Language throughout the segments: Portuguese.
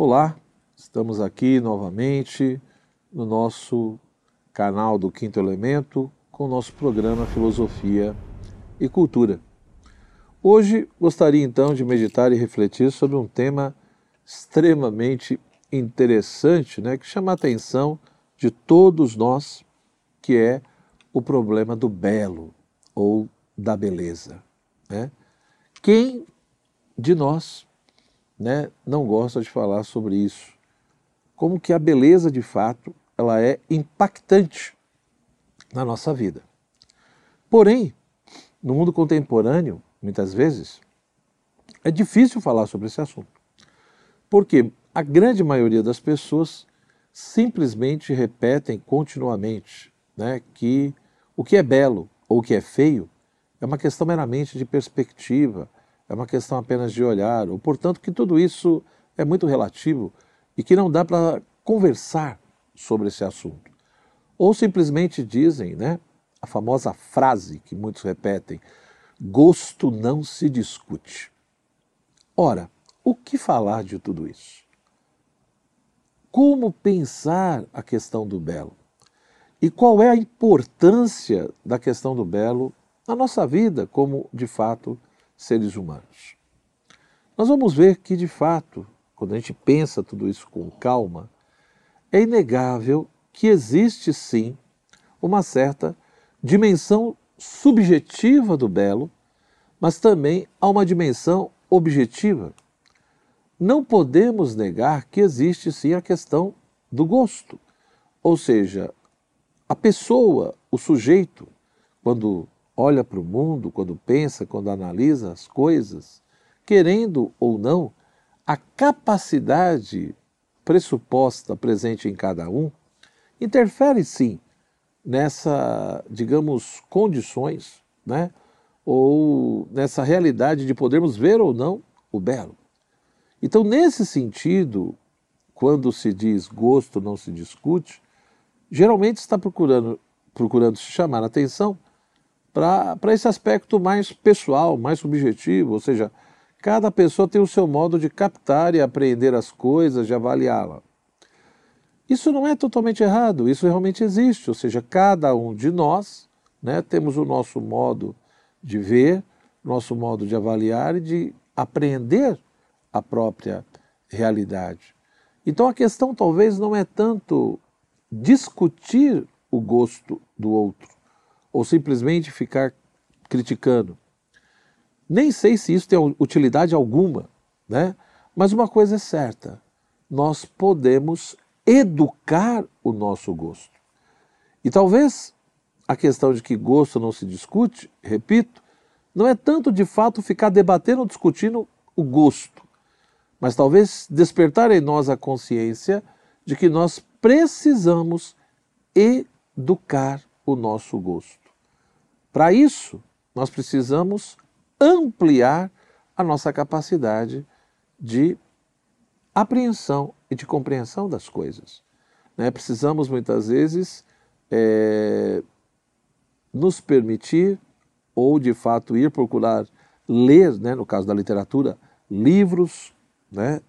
Olá, estamos aqui novamente no nosso canal do Quinto Elemento com o nosso programa Filosofia e Cultura. Hoje gostaria então de meditar e refletir sobre um tema extremamente interessante, né, que chama a atenção de todos nós, que é o problema do belo ou da beleza. Né? Quem de nós né, não gosta de falar sobre isso? Como que a beleza, de fato, ela é impactante na nossa vida. Porém, no mundo contemporâneo, muitas vezes, é difícil falar sobre esse assunto. Porque a grande maioria das pessoas simplesmente repetem continuamente né, que o que é belo ou o que é feio é uma questão meramente de perspectiva, é uma questão apenas de olhar, ou portanto que tudo isso é muito relativo e que não dá para conversar sobre esse assunto. Ou simplesmente dizem, né, a famosa frase que muitos repetem: gosto não se discute. Ora, o que falar de tudo isso? Como pensar a questão do belo? E qual é a importância da questão do belo na nossa vida como, de fato, seres humanos. Nós vamos ver que, de fato, quando a gente pensa tudo isso com calma, é inegável que existe sim uma certa dimensão subjetiva do belo, mas também há uma dimensão objetiva. Não podemos negar que existe sim a questão do gosto, ou seja, a pessoa, o sujeito, quando olha para o mundo, quando pensa, quando analisa as coisas, querendo ou não, a capacidade pressuposta presente em cada um interfere sim nessa, digamos, condições, né? ou nessa realidade de podermos ver ou não o belo. Então, nesse sentido, quando se diz gosto não se discute, geralmente está procurando, procurando se chamar a atenção para esse aspecto mais pessoal, mais subjetivo, ou seja, cada pessoa tem o seu modo de captar e apreender as coisas, de avaliá-la. Isso não é totalmente errado, isso realmente existe, ou seja, cada um de nós né, temos o nosso modo de ver, nosso modo de avaliar e de apreender a própria realidade. Então a questão talvez não é tanto discutir o gosto do outro, ou simplesmente ficar criticando. Nem sei se isso tem utilidade alguma, né? Mas uma coisa é certa: nós podemos educar o nosso gosto. E talvez a questão de que gosto não se discute, repito, não é tanto de fato ficar debatendo ou discutindo o gosto, mas talvez despertar em nós a consciência de que nós precisamos educar o nosso gosto. Para isso, nós precisamos ampliar a nossa capacidade de apreensão e de compreensão das coisas. Né? Precisamos muitas vezes é, nos permitir, ou de fato ir procurar ler, né, no caso da literatura, livros né,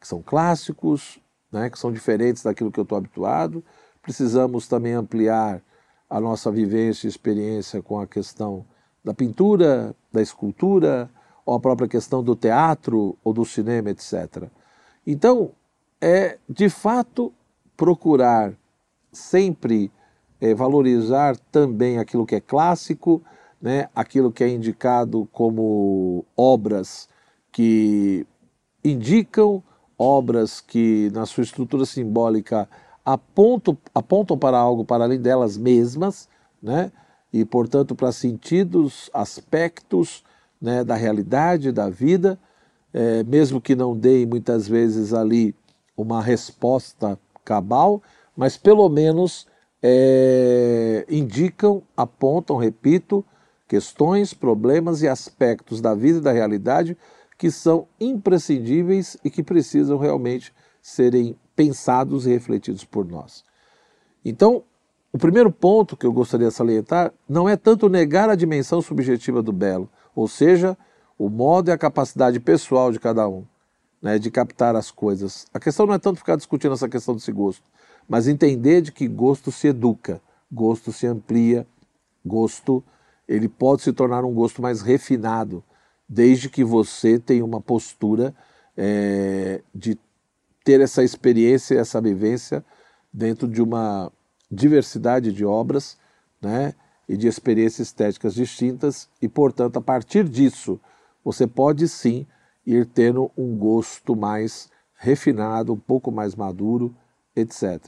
que são clássicos, né, que são diferentes daquilo que eu estou habituado. Precisamos também ampliar a nossa vivência e experiência com a questão da pintura, da escultura, ou a própria questão do teatro ou do cinema, etc. Então, é de fato procurar sempre é, valorizar também aquilo que é clássico, né, aquilo que é indicado como obras que indicam, obras que na sua estrutura simbólica apontam, apontam para algo para além delas mesmas, né? e, portanto, para sentidos, aspectos né, da realidade, da vida, é, mesmo que não deem muitas vezes ali uma resposta cabal, mas pelo menos é, indicam, apontam, repito, questões, problemas e aspectos da vida e da realidade que são imprescindíveis e que precisam realmente serem pensados e refletidos por nós. Então, o primeiro ponto que eu gostaria de salientar não é tanto negar a dimensão subjetiva do belo, ou seja, o modo e a capacidade pessoal de cada um, né, de captar as coisas. A questão não é tanto ficar discutindo essa questão desse gosto, mas entender de que gosto se educa, gosto se amplia, gosto ele pode se tornar um gosto mais refinado, desde que você tenha uma postura é, de ter essa experiência, essa vivência dentro de uma diversidade de obras, né, e de experiências estéticas distintas e, portanto, a partir disso, você pode sim ir tendo um gosto mais refinado, um pouco mais maduro, etc.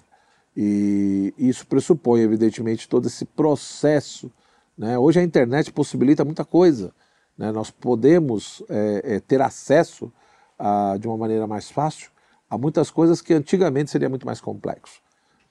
E isso pressupõe, evidentemente, todo esse processo. Né? Hoje a internet possibilita muita coisa. Né? Nós podemos é, é, ter acesso a, de uma maneira mais fácil a muitas coisas que antigamente seria muito mais complexo.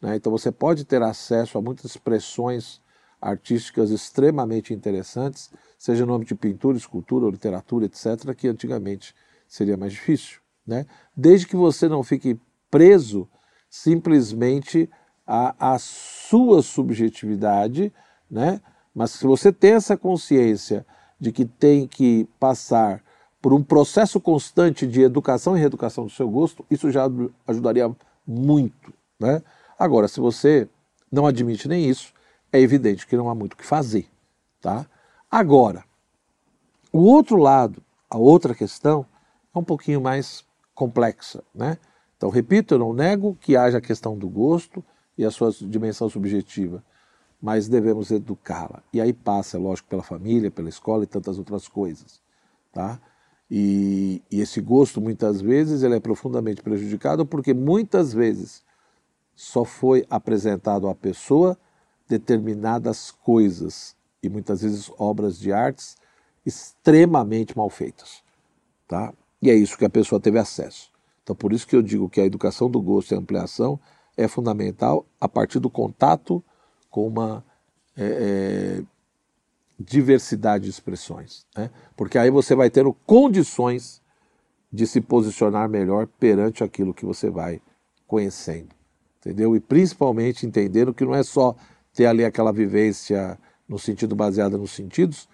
Né? Então você pode ter acesso a muitas expressões artísticas extremamente interessantes, seja no âmbito de pintura, escultura, literatura, etc., que antigamente seria mais difícil. Né? Desde que você não fique preso simplesmente à, à sua subjetividade, né? mas se você tem essa consciência de que tem que passar por um processo constante de educação e reeducação do seu gosto, isso já ajudaria muito. Né? Agora, se você não admite nem isso, é evidente que não há muito o que fazer. Tá? Agora, o outro lado, a outra questão, é um pouquinho mais complexa. Né? Então, repito, eu não nego que haja a questão do gosto e a sua dimensão subjetiva, mas devemos educá-la. E aí passa, lógico, pela família, pela escola e tantas outras coisas. Tá? E, e esse gosto, muitas vezes, ele é profundamente prejudicado porque muitas vezes só foi apresentado à pessoa determinadas coisas e muitas vezes obras de artes extremamente mal feitas, tá? E é isso que a pessoa teve acesso. Então por isso que eu digo que a educação do gosto e ampliação é fundamental a partir do contato com uma é, é, diversidade de expressões, né? Porque aí você vai ter condições de se posicionar melhor perante aquilo que você vai conhecendo, entendeu? E principalmente entendendo que não é só ter ali aquela vivência no sentido baseada nos sentidos,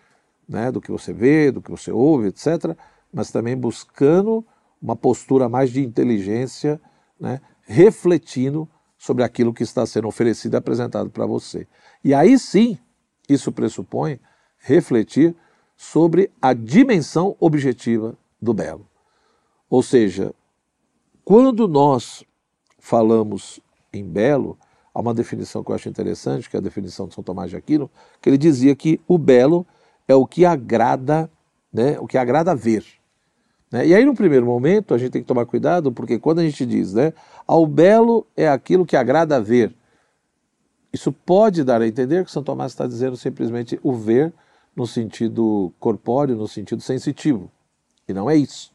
né, do que você vê, do que você ouve, etc., mas também buscando uma postura mais de inteligência, né, refletindo sobre aquilo que está sendo oferecido e apresentado para você. E aí sim, isso pressupõe refletir sobre a dimensão objetiva do belo. Ou seja, quando nós falamos em belo, Há uma definição que eu acho interessante, que é a definição de São Tomás de Aquino, que ele dizia que o belo é o que agrada, né, o que agrada ver. Né? E aí, no primeiro momento, a gente tem que tomar cuidado, porque quando a gente diz, né, ao belo é aquilo que agrada ver, isso pode dar a entender que São Tomás está dizendo simplesmente o ver no sentido corpóreo, no sentido sensitivo. E não é isso.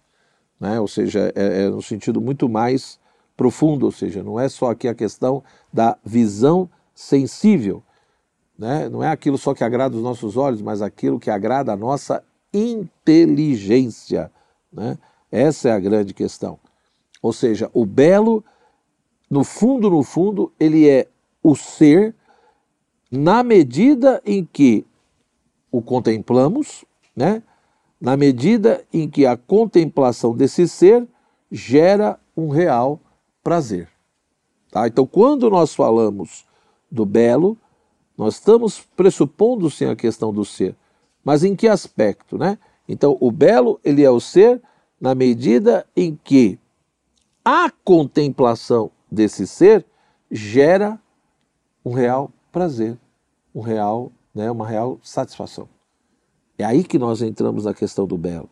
Né? Ou seja, é, é no sentido muito mais profundo, ou seja, não é só aqui a questão da visão sensível, né? não é aquilo só que agrada os nossos olhos, mas aquilo que agrada a nossa inteligência. Né? Essa é a grande questão. Ou seja, o belo, no fundo, no fundo, ele é o ser na medida em que o contemplamos, né? na medida em que a contemplação desse ser gera um real prazer. Tá? Então, quando nós falamos do belo, nós estamos pressupondo sim a questão do ser, mas em que aspecto, né? Então, o belo ele é o ser na medida em que a contemplação desse ser gera um real prazer, um real, né, uma real satisfação. É aí que nós entramos na questão do belo.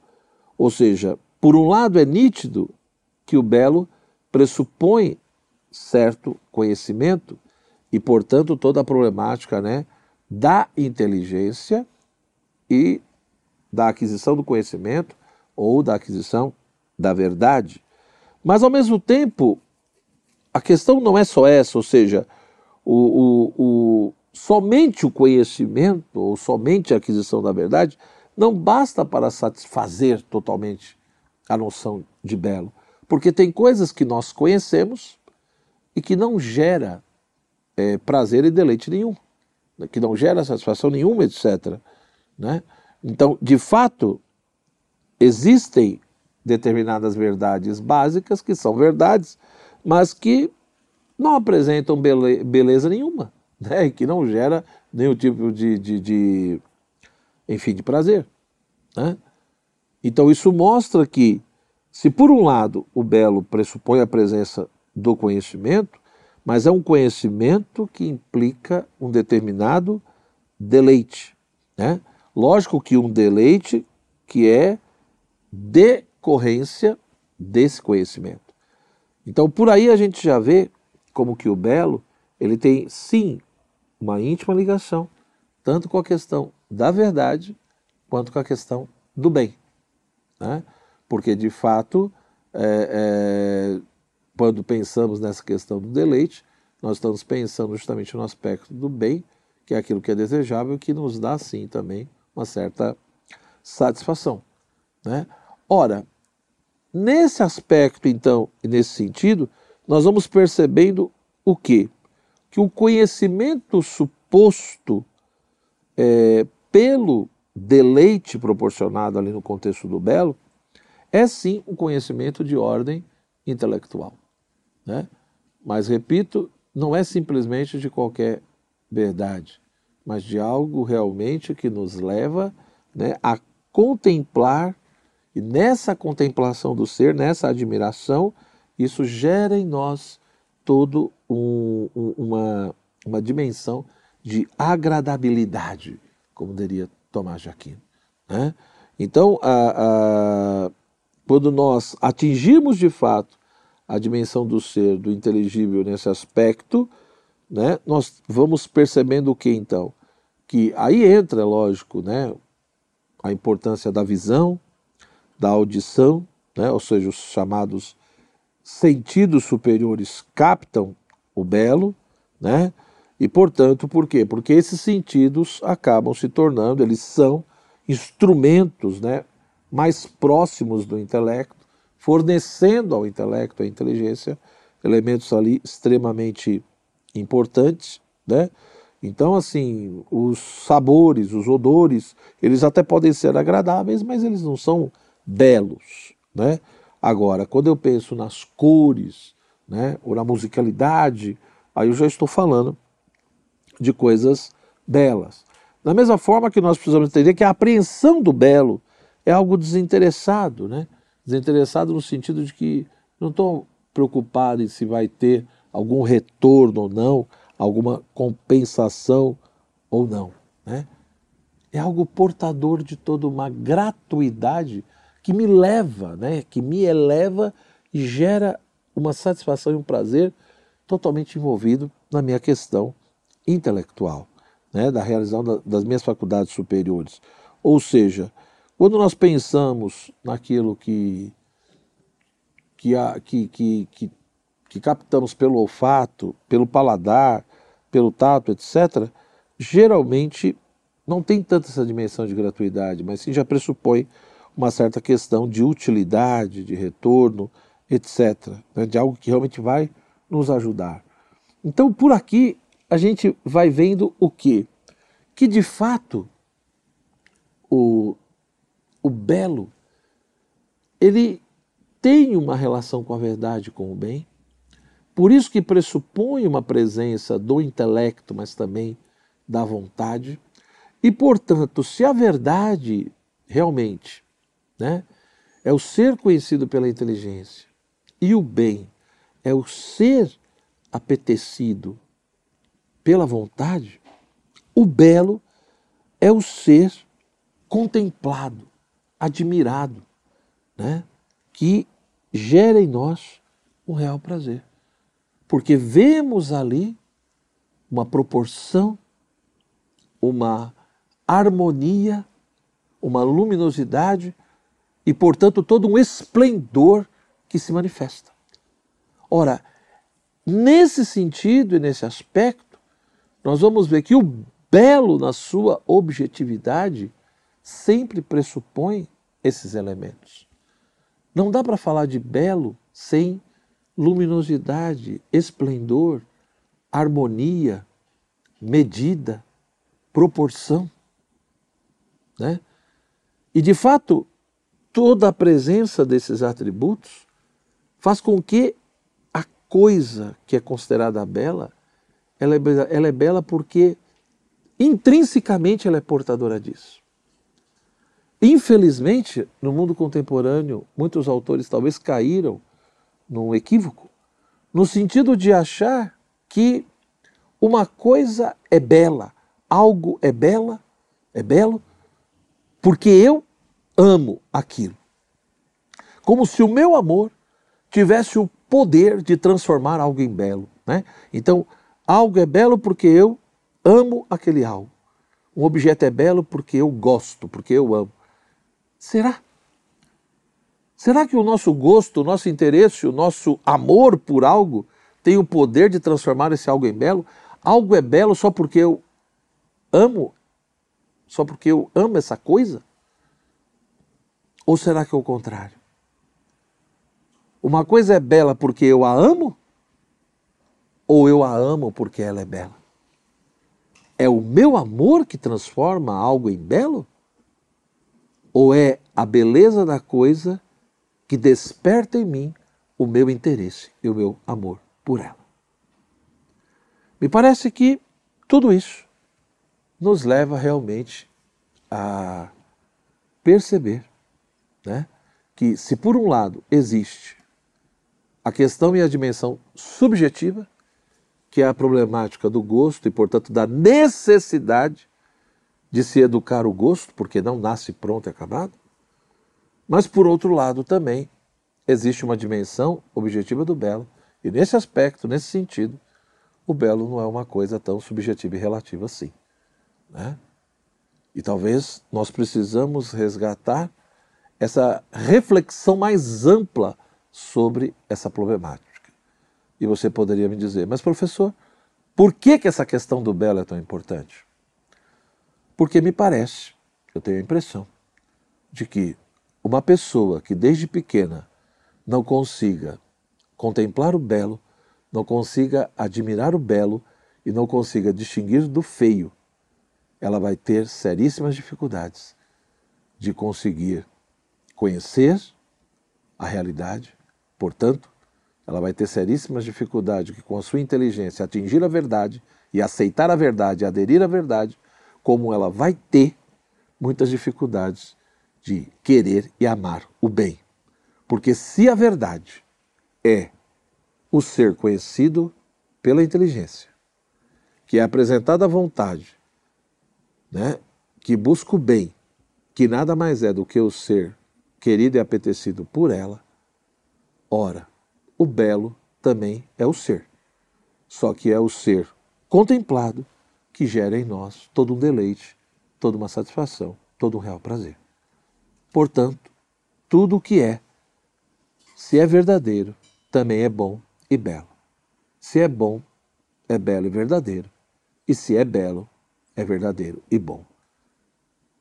Ou seja, por um lado é nítido que o belo pressupõe certo conhecimento e, portanto, toda a problemática né, da inteligência e da aquisição do conhecimento ou da aquisição da verdade. Mas, ao mesmo tempo, a questão não é só essa, ou seja, o, o, o, somente o conhecimento ou somente a aquisição da verdade não basta para satisfazer totalmente a noção de belo. Porque tem coisas que nós conhecemos e que não gera é, prazer e deleite nenhum, né? que não gera satisfação nenhuma, etc. Né? Então, de fato, existem determinadas verdades básicas, que são verdades, mas que não apresentam bele beleza nenhuma, né? e que não gera nenhum tipo de, de, de enfim, de prazer. Né? Então isso mostra que, se por um lado o belo pressupõe a presença do conhecimento, mas é um conhecimento que implica um determinado deleite. Né? Lógico que um deleite que é decorrência desse conhecimento. Então por aí a gente já vê como que o belo ele tem sim uma íntima ligação tanto com a questão da verdade quanto com a questão do bem. Né? Porque, de fato, é, é, quando pensamos nessa questão do deleite, nós estamos pensando justamente no aspecto do bem, que é aquilo que é desejável, que nos dá, sim, também uma certa satisfação. Né? Ora, nesse aspecto, então, e nesse sentido, nós vamos percebendo o quê? Que o conhecimento suposto é, pelo deleite proporcionado ali no contexto do belo, é sim um conhecimento de ordem intelectual. Né? Mas, repito, não é simplesmente de qualquer verdade, mas de algo realmente que nos leva né, a contemplar, e nessa contemplação do ser, nessa admiração, isso gera em nós todo um, um, uma, uma dimensão de agradabilidade, como diria Tomás de Aquino. Né? Então, a, a, quando nós atingirmos de fato a dimensão do ser, do inteligível nesse aspecto, né, nós vamos percebendo o que então? Que aí entra, lógico, né, a importância da visão, da audição, né, ou seja, os chamados sentidos superiores captam o belo, né, e, portanto, por quê? Porque esses sentidos acabam se tornando, eles são instrumentos né, mais próximos do intelecto, fornecendo ao intelecto, à inteligência, elementos ali extremamente importantes, né? Então, assim, os sabores, os odores, eles até podem ser agradáveis, mas eles não são belos, né? Agora, quando eu penso nas cores, né, ou na musicalidade, aí eu já estou falando de coisas belas. Da mesma forma que nós precisamos entender que a apreensão do belo é algo desinteressado, né? Desinteressado no sentido de que não estou preocupado em se vai ter algum retorno ou não, alguma compensação ou não, né? É algo portador de toda uma gratuidade que me leva, né? Que me eleva e gera uma satisfação e um prazer totalmente envolvido na minha questão intelectual, né, da realização da, das minhas faculdades superiores. Ou seja, quando nós pensamos naquilo que, que, que, que, que, que captamos pelo olfato, pelo paladar, pelo tato, etc., geralmente não tem tanta essa dimensão de gratuidade, mas sim já pressupõe uma certa questão de utilidade, de retorno, etc., né, de algo que realmente vai nos ajudar. Então, por aqui, a gente vai vendo o quê? Que de fato o, o belo ele tem uma relação com a verdade, com o bem. Por isso que pressupõe uma presença do intelecto, mas também da vontade. E, portanto, se a verdade realmente né, é o ser conhecido pela inteligência e o bem é o ser apetecido pela vontade, o belo é o ser contemplado, admirado, né? que gera em nós um real prazer. Porque vemos ali uma proporção, uma harmonia, uma luminosidade e, portanto, todo um esplendor que se manifesta. Ora, nesse sentido e nesse aspecto, nós vamos ver que o belo, na sua objetividade, sempre pressupõe esses elementos. Não dá para falar de belo sem luminosidade, esplendor, harmonia, medida, proporção. Né? E de fato, toda a presença desses atributos faz com que a coisa que é considerada bela, ela é, ela é bela porque intrinsecamente ela é portadora disso. Infelizmente, no mundo contemporâneo, muitos autores talvez caíram num equívoco, no sentido de achar que uma coisa é bela, algo é bela, é belo, porque eu amo aquilo. Como se o meu amor tivesse o poder de transformar algo em belo. Né? Então, algo é belo porque eu amo aquele algo. Um objeto é belo porque eu gosto, porque eu amo. Será? Será que o nosso gosto, o nosso interesse, o nosso amor por algo tem o poder de transformar esse algo em belo? Algo é belo só porque eu amo? Só porque eu amo essa coisa? Ou será que é o contrário? Uma coisa é bela porque eu a amo? Ou eu a amo porque ela é bela? É o meu amor que transforma algo em belo? Ou é a beleza da coisa que desperta em mim o meu interesse e o meu amor por ela? Me parece que tudo isso nos leva realmente a perceber né, que, se por um lado existe a questão e a dimensão subjetiva, que é a problemática do gosto e, portanto, da necessidade de se educar o gosto, porque não nasce pronto e acabado. Mas, por outro lado, também existe uma dimensão objetiva do belo, e nesse aspecto, nesse sentido, o belo não é uma coisa tão subjetiva e relativa assim. Né? E talvez nós precisamos resgatar essa reflexão mais ampla sobre essa problemática. E você poderia me dizer, mas professor, por que, que essa questão do belo é tão importante? Porque me parece, eu tenho a impressão, de que uma pessoa que desde pequena não consiga contemplar o belo, não consiga admirar o belo e não consiga distinguir do feio, ela vai ter seríssimas dificuldades de conseguir conhecer a realidade, portanto, ela vai ter seríssimas dificuldades de, com a sua inteligência, atingir a verdade e aceitar a verdade, aderir à verdade, como ela vai ter muitas dificuldades de querer e amar o bem. Porque se a verdade é o ser conhecido pela inteligência, que é apresentado à vontade, né, que busca o bem, que nada mais é do que o ser querido e apetecido por ela, ora, o belo também é o ser. Só que é o ser contemplado que gera em nós todo um deleite, toda uma satisfação, todo um real prazer. Portanto, tudo o que é, se é verdadeiro, também é bom e belo. Se é bom, é belo e verdadeiro. E se é belo, é verdadeiro e bom.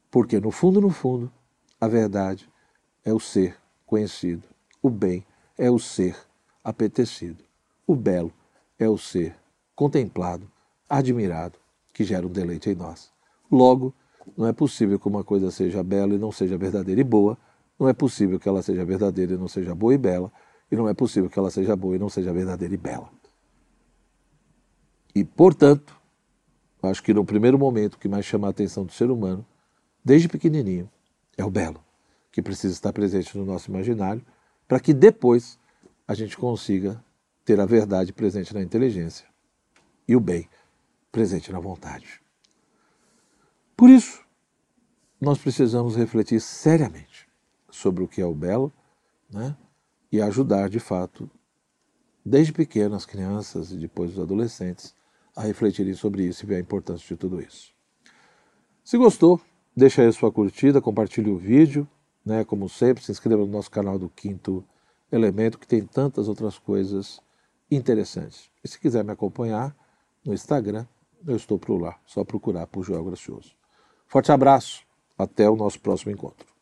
Porque no fundo, no fundo, a verdade é o ser conhecido, o bem é o ser apetecido, o belo é o ser contemplado, admirado, que gera um deleite em nós. Logo, não é possível que uma coisa seja bela e não seja verdadeira e boa, não é possível que ela seja verdadeira e não seja boa e bela, e não é possível que ela seja boa e não seja verdadeira e bela. E, portanto, acho que no primeiro momento que mais chama a atenção do ser humano, desde pequenininho, é o belo, que precisa estar presente no nosso imaginário, para que depois a gente consiga ter a verdade presente na inteligência e o bem presente na vontade. Por isso, nós precisamos refletir seriamente sobre o que é o belo né? e ajudar, de fato, desde pequenas crianças e depois os adolescentes, a refletirem sobre isso e ver a importância de tudo isso. Se gostou, deixa aí a sua curtida, compartilhe o vídeo, né? como sempre, se inscreva no nosso canal do Quinto Elemento, que tem tantas outras coisas interessantes. E se quiser me acompanhar no Instagram, eu estou por lá, só procurar por Joel Gracioso. Forte abraço, até o nosso próximo encontro.